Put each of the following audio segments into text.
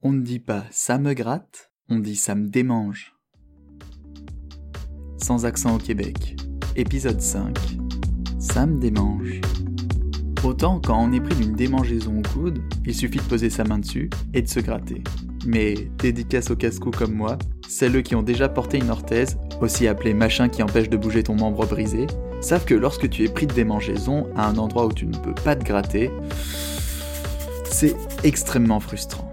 On ne dit pas ça me gratte, on dit ça me démange. Sans accent au Québec. Épisode 5. Ça me démange. Autant quand on est pris d'une démangeaison au coude, il suffit de poser sa main dessus et de se gratter. Mais dédicace aux casse-cou comme moi, celles qui ont déjà porté une orthèse, aussi appelée machin qui empêche de bouger ton membre brisé, savent que lorsque tu es pris de démangeaison à un endroit où tu ne peux pas te gratter, c'est extrêmement frustrant.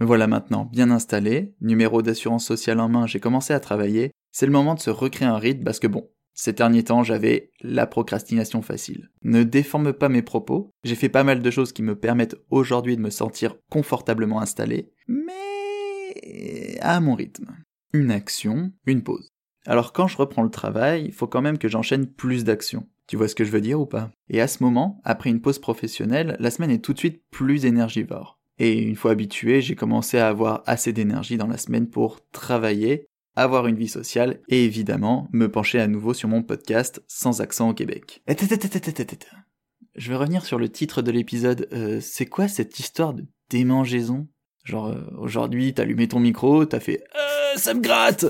Me voilà maintenant bien installé, numéro d'assurance sociale en main, j'ai commencé à travailler, c'est le moment de se recréer un rythme parce que bon, ces derniers temps j'avais la procrastination facile. Ne déforme pas mes propos, j'ai fait pas mal de choses qui me permettent aujourd'hui de me sentir confortablement installé, mais à mon rythme. Une action, une pause. Alors quand je reprends le travail, il faut quand même que j'enchaîne plus d'actions. Tu vois ce que je veux dire ou pas? Et à ce moment, après une pause professionnelle, la semaine est tout de suite plus énergivore. Et une fois habitué, j'ai commencé à avoir assez d'énergie dans la semaine pour travailler, avoir une vie sociale et évidemment me pencher à nouveau sur mon podcast sans accent au Québec. Je vais revenir sur le titre de l'épisode. Euh, c'est quoi cette histoire de démangeaison? Genre euh, aujourd'hui t'as allumé ton micro, t'as fait euh, ça me gratte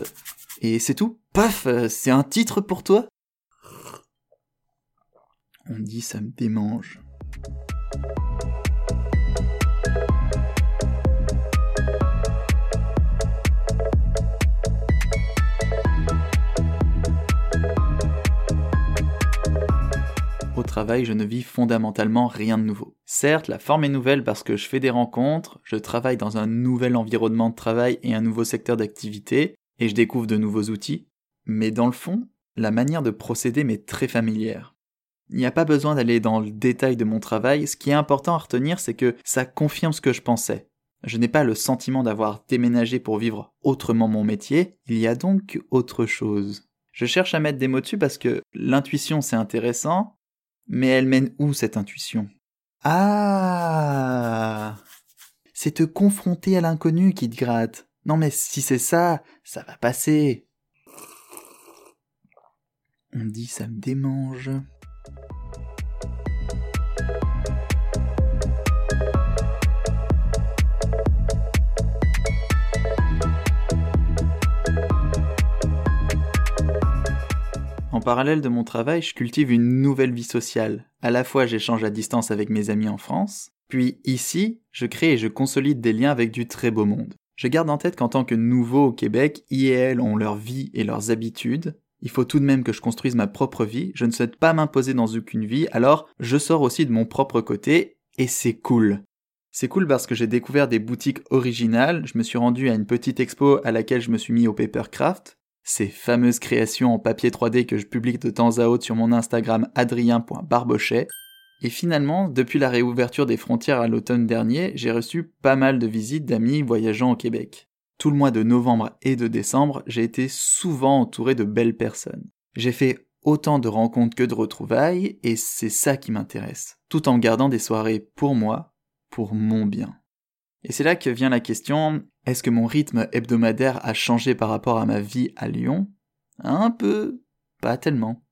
et c'est tout? Paf, euh, c'est un titre pour toi? On dit ça me démange. Je ne vis fondamentalement rien de nouveau. Certes, la forme est nouvelle parce que je fais des rencontres, je travaille dans un nouvel environnement de travail et un nouveau secteur d'activité, et je découvre de nouveaux outils, mais dans le fond, la manière de procéder m'est très familière. Il n'y a pas besoin d'aller dans le détail de mon travail, ce qui est important à retenir, c'est que ça confirme ce que je pensais. Je n'ai pas le sentiment d'avoir déménagé pour vivre autrement mon métier, il y a donc autre chose. Je cherche à mettre des mots dessus parce que l'intuition c'est intéressant, mais elle mène où cette intuition? Ah C'est te confronter à l'inconnu qui te gratte. Non mais si c'est ça, ça va passer. On dit ça me démange. Parallèle de mon travail, je cultive une nouvelle vie sociale. À la fois j'échange à distance avec mes amis en France, puis ici, je crée et je consolide des liens avec du très beau monde. Je garde en tête qu'en tant que nouveau au Québec, I et elle ont leur vie et leurs habitudes. Il faut tout de même que je construise ma propre vie. Je ne souhaite pas m'imposer dans aucune vie, alors je sors aussi de mon propre côté, et c'est cool. C'est cool parce que j'ai découvert des boutiques originales, je me suis rendu à une petite expo à laquelle je me suis mis au papercraft, ces fameuses créations en papier 3D que je publie de temps à autre sur mon Instagram adrien.barbochet. Et finalement, depuis la réouverture des frontières à l'automne dernier, j'ai reçu pas mal de visites d'amis voyageant au Québec. Tout le mois de novembre et de décembre, j'ai été souvent entouré de belles personnes. J'ai fait autant de rencontres que de retrouvailles, et c'est ça qui m'intéresse, tout en gardant des soirées pour moi, pour mon bien. Et c'est là que vient la question, est-ce que mon rythme hebdomadaire a changé par rapport à ma vie à Lyon? Un peu, pas tellement.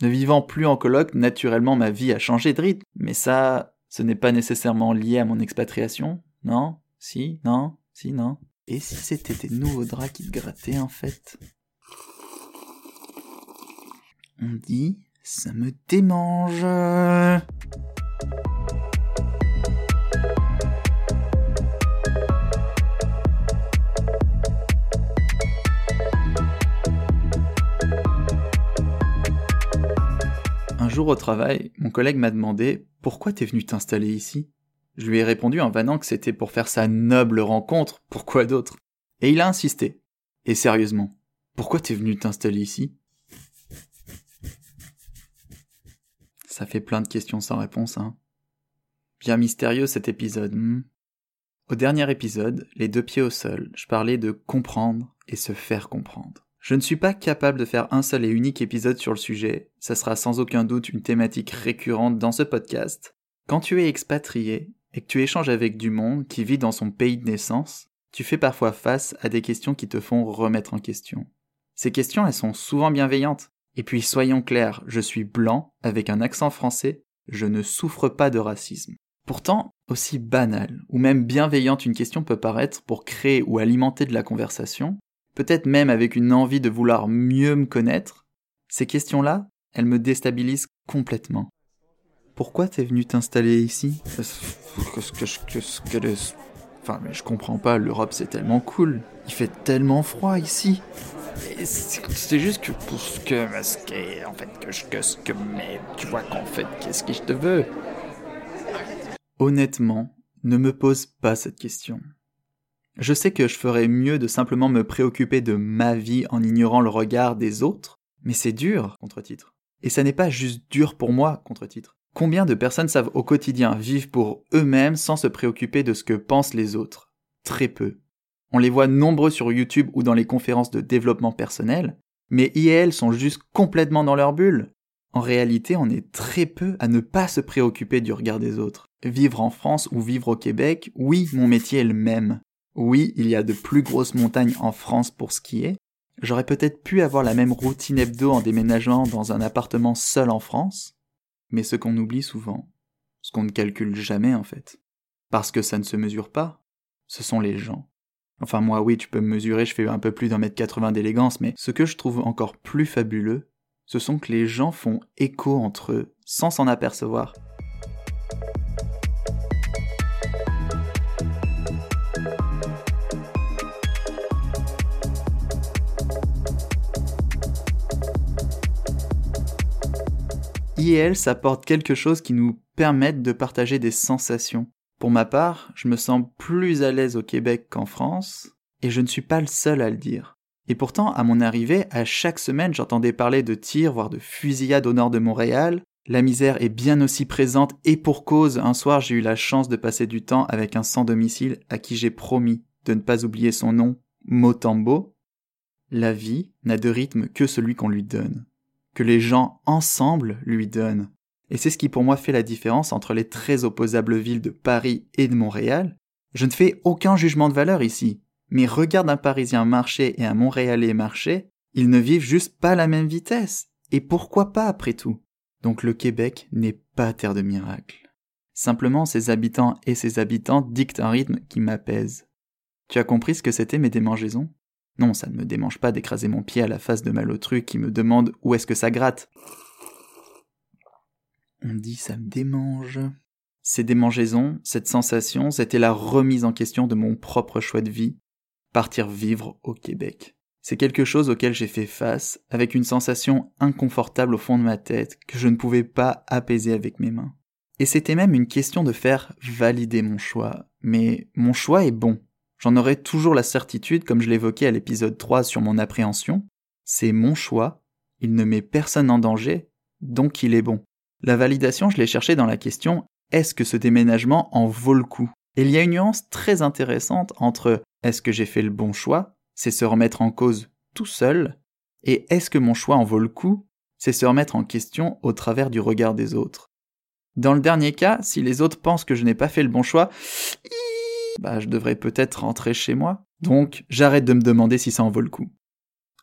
Ne vivant plus en coloc, naturellement ma vie a changé de rythme, mais ça, ce n'est pas nécessairement lié à mon expatriation, non? Si, non, si, non? Et si c'était des nouveaux draps qui te grattaient en fait? On dit, ça me démange. Jour au travail, mon collègue m'a demandé Pourquoi t'es venu t'installer ici? Je lui ai répondu en vannant que c'était pour faire sa noble rencontre, pourquoi d'autre? Et il a insisté. Et sérieusement, pourquoi t'es venu t'installer ici? Ça fait plein de questions sans réponse, hein. Bien mystérieux cet épisode. Hmm au dernier épisode, les deux pieds au sol, je parlais de comprendre et se faire comprendre. Je ne suis pas capable de faire un seul et unique épisode sur le sujet, ça sera sans aucun doute une thématique récurrente dans ce podcast. Quand tu es expatrié et que tu échanges avec du monde qui vit dans son pays de naissance, tu fais parfois face à des questions qui te font remettre en question. Ces questions, elles sont souvent bienveillantes. Et puis soyons clairs, je suis blanc, avec un accent français, je ne souffre pas de racisme. Pourtant, aussi banale ou même bienveillante une question peut paraître pour créer ou alimenter de la conversation, peut-être même avec une envie de vouloir mieux me connaître, ces questions-là, elles me déstabilisent complètement. Pourquoi t'es venu t'installer ici? Enfin, mais je comprends pas, l'Europe c'est tellement cool. Il fait tellement froid ici. C'est juste que pour ce que, en fait, que je, que ce que, mais tu vois qu'en fait, qu'est-ce que je te veux? Honnêtement, ne me pose pas cette question. Je sais que je ferais mieux de simplement me préoccuper de ma vie en ignorant le regard des autres, mais c'est dur, contre-titre. Et ça n'est pas juste dur pour moi, contre-titre. Combien de personnes savent au quotidien vivre pour eux-mêmes sans se préoccuper de ce que pensent les autres? Très peu. On les voit nombreux sur YouTube ou dans les conférences de développement personnel, mais IL sont juste complètement dans leur bulle. En réalité, on est très peu à ne pas se préoccuper du regard des autres. Vivre en France ou vivre au Québec, oui, mon métier est le même. Oui, il y a de plus grosses montagnes en France pour skier. J'aurais peut-être pu avoir la même routine hebdo en déménageant dans un appartement seul en France. Mais ce qu'on oublie souvent, ce qu'on ne calcule jamais en fait, parce que ça ne se mesure pas, ce sont les gens. Enfin moi oui, tu peux me mesurer, je fais un peu plus d'un mètre 80 d'élégance, mais ce que je trouve encore plus fabuleux, ce sont que les gens font écho entre eux, sans s'en apercevoir. IEL s'apporte quelque chose qui nous permette de partager des sensations. Pour ma part, je me sens plus à l'aise au Québec qu'en France, et je ne suis pas le seul à le dire. Et pourtant, à mon arrivée, à chaque semaine, j'entendais parler de tirs, voire de fusillades au nord de Montréal. La misère est bien aussi présente, et pour cause, un soir j'ai eu la chance de passer du temps avec un sans-domicile à qui j'ai promis de ne pas oublier son nom, Motambo. La vie n'a de rythme que celui qu'on lui donne que les gens ensemble lui donnent. Et c'est ce qui pour moi fait la différence entre les très opposables villes de Paris et de Montréal. Je ne fais aucun jugement de valeur ici, mais regarde un Parisien marcher et un Montréalais marcher, ils ne vivent juste pas la même vitesse. Et pourquoi pas après tout? Donc le Québec n'est pas terre de miracle. Simplement ses habitants et ses habitantes dictent un rythme qui m'apaise. Tu as compris ce que c'était mes démangeaisons? Non, ça ne me démange pas d'écraser mon pied à la face de Malotru qui me demande où est-ce que ça gratte. On dit ça me démange. Ces démangeaisons, cette sensation, c'était la remise en question de mon propre choix de vie, partir vivre au Québec. C'est quelque chose auquel j'ai fait face, avec une sensation inconfortable au fond de ma tête que je ne pouvais pas apaiser avec mes mains. Et c'était même une question de faire valider mon choix. Mais mon choix est bon. J'en aurai toujours la certitude, comme je l'évoquais à l'épisode 3 sur mon appréhension. C'est mon choix, il ne met personne en danger, donc il est bon. La validation, je l'ai cherché dans la question est-ce que ce déménagement en vaut le coup? Et il y a une nuance très intéressante entre est-ce que j'ai fait le bon choix, c'est se remettre en cause tout seul, et est-ce que mon choix en vaut le coup, c'est se remettre en question au travers du regard des autres. Dans le dernier cas, si les autres pensent que je n'ai pas fait le bon choix, bah je devrais peut-être rentrer chez moi. Donc j'arrête de me demander si ça en vaut le coup.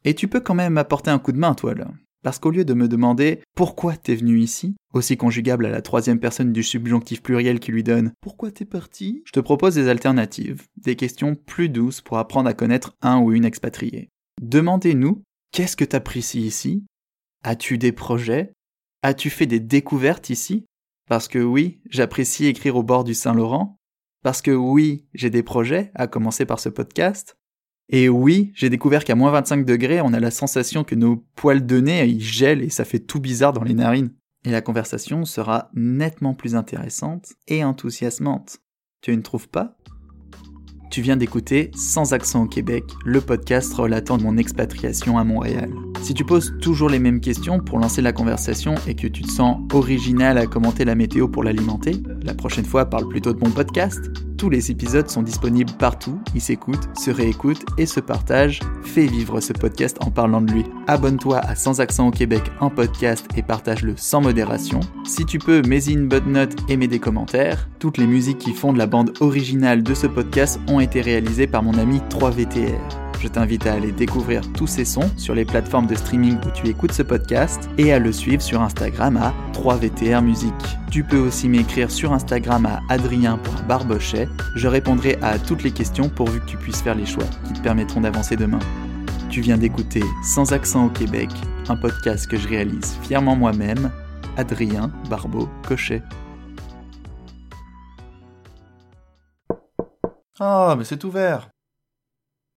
Et tu peux quand même m'apporter un coup de main, toi, là. Parce qu'au lieu de me demander pourquoi t'es venu ici, aussi conjugable à la troisième personne du subjonctif pluriel qui lui donne pourquoi t'es parti, je te propose des alternatives, des questions plus douces pour apprendre à connaître un ou une expatriée. Demandez-nous qu'est-ce que t'apprécies ici? As-tu des projets? As-tu fait des découvertes ici? Parce que oui, j'apprécie écrire au bord du Saint-Laurent, parce que oui, j'ai des projets, à commencer par ce podcast. Et oui, j'ai découvert qu'à moins 25 degrés, on a la sensation que nos poils de nez, ils gèlent et ça fait tout bizarre dans les narines. Et la conversation sera nettement plus intéressante et enthousiasmante. Tu ne trouves pas? Tu viens d'écouter Sans accent au Québec, le podcast relatant mon expatriation à Montréal. Si tu poses toujours les mêmes questions pour lancer la conversation et que tu te sens original à commenter la météo pour l'alimenter, la prochaine fois parle plutôt de mon podcast. Tous les épisodes sont disponibles partout, ils s'écoutent, se réécoutent et se partagent. Fais vivre ce podcast en parlant de lui. Abonne-toi à Sans accent au Québec en podcast et partage-le sans modération. Si tu peux, mets une bonne note et mets des commentaires. Toutes les musiques qui font de la bande originale de ce podcast ont été réalisées par mon ami 3VTR. Je t'invite à aller découvrir tous ces sons sur les plateformes de streaming où tu écoutes ce podcast et à le suivre sur Instagram à 3VTR Musique. Tu peux aussi m'écrire sur Instagram à adrien.barbochet. Je répondrai à toutes les questions pourvu que tu puisses faire les choix qui te permettront d'avancer demain. Tu viens d'écouter Sans accent au Québec, un podcast que je réalise fièrement moi-même, Adrien Barbeau Cochet. Ah, mais c'est ouvert